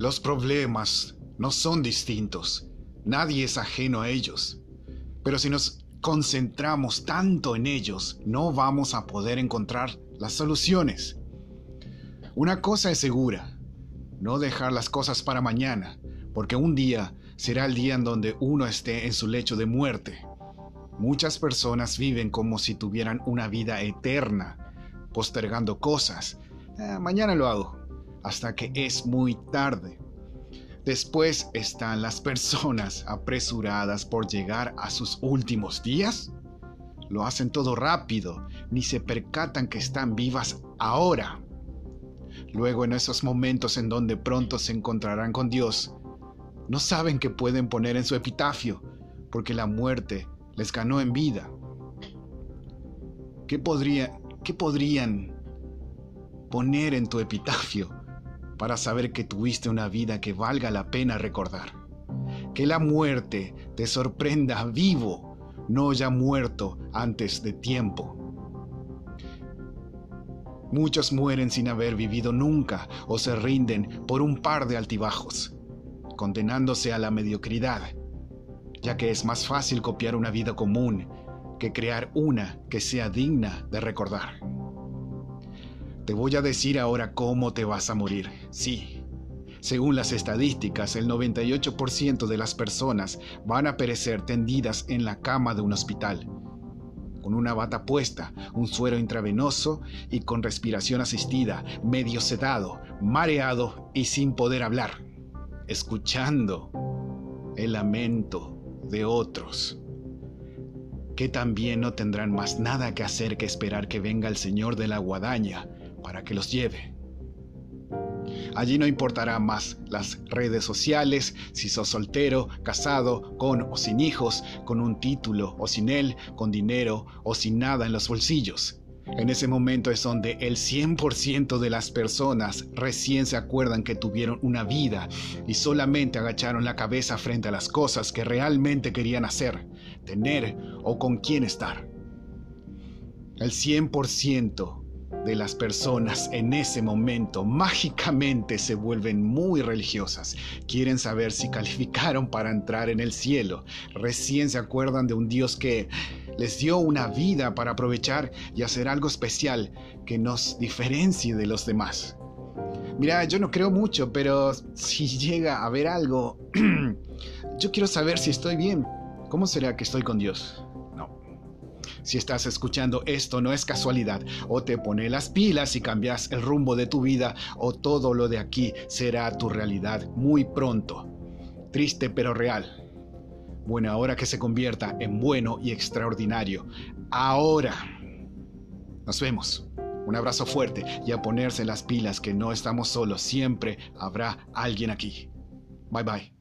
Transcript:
Los problemas no son distintos. Nadie es ajeno a ellos. Pero si nos concentramos tanto en ellos, no vamos a poder encontrar las soluciones. Una cosa es segura, no dejar las cosas para mañana, porque un día será el día en donde uno esté en su lecho de muerte. Muchas personas viven como si tuvieran una vida eterna, postergando cosas. Eh, mañana lo hago, hasta que es muy tarde. Después están las personas apresuradas por llegar a sus últimos días. Lo hacen todo rápido, ni se percatan que están vivas ahora. Luego en esos momentos en donde pronto se encontrarán con Dios, no saben qué pueden poner en su epitafio, porque la muerte les ganó en vida. ¿Qué, podría, qué podrían poner en tu epitafio para saber que tuviste una vida que valga la pena recordar? Que la muerte te sorprenda vivo, no ya muerto antes de tiempo. Muchos mueren sin haber vivido nunca o se rinden por un par de altibajos condenándose a la mediocridad, ya que es más fácil copiar una vida común que crear una que sea digna de recordar. Te voy a decir ahora cómo te vas a morir. Sí, según las estadísticas, el 98% de las personas van a perecer tendidas en la cama de un hospital, con una bata puesta, un suero intravenoso y con respiración asistida, medio sedado, mareado y sin poder hablar escuchando el lamento de otros, que también no tendrán más nada que hacer que esperar que venga el Señor de la guadaña para que los lleve. Allí no importará más las redes sociales, si sos soltero, casado, con o sin hijos, con un título o sin él, con dinero o sin nada en los bolsillos. En ese momento es donde el 100% de las personas recién se acuerdan que tuvieron una vida y solamente agacharon la cabeza frente a las cosas que realmente querían hacer, tener o con quién estar. El 100% de las personas en ese momento mágicamente se vuelven muy religiosas. Quieren saber si calificaron para entrar en el cielo. Recién se acuerdan de un Dios que les dio una vida para aprovechar y hacer algo especial que nos diferencie de los demás. Mira, yo no creo mucho, pero si llega a haber algo, yo quiero saber si estoy bien. ¿Cómo será que estoy con Dios? Si estás escuchando esto no es casualidad, o te pone las pilas y cambias el rumbo de tu vida, o todo lo de aquí será tu realidad muy pronto. Triste pero real. Buena hora que se convierta en bueno y extraordinario. Ahora. Nos vemos. Un abrazo fuerte y a ponerse las pilas que no estamos solos. Siempre habrá alguien aquí. Bye bye.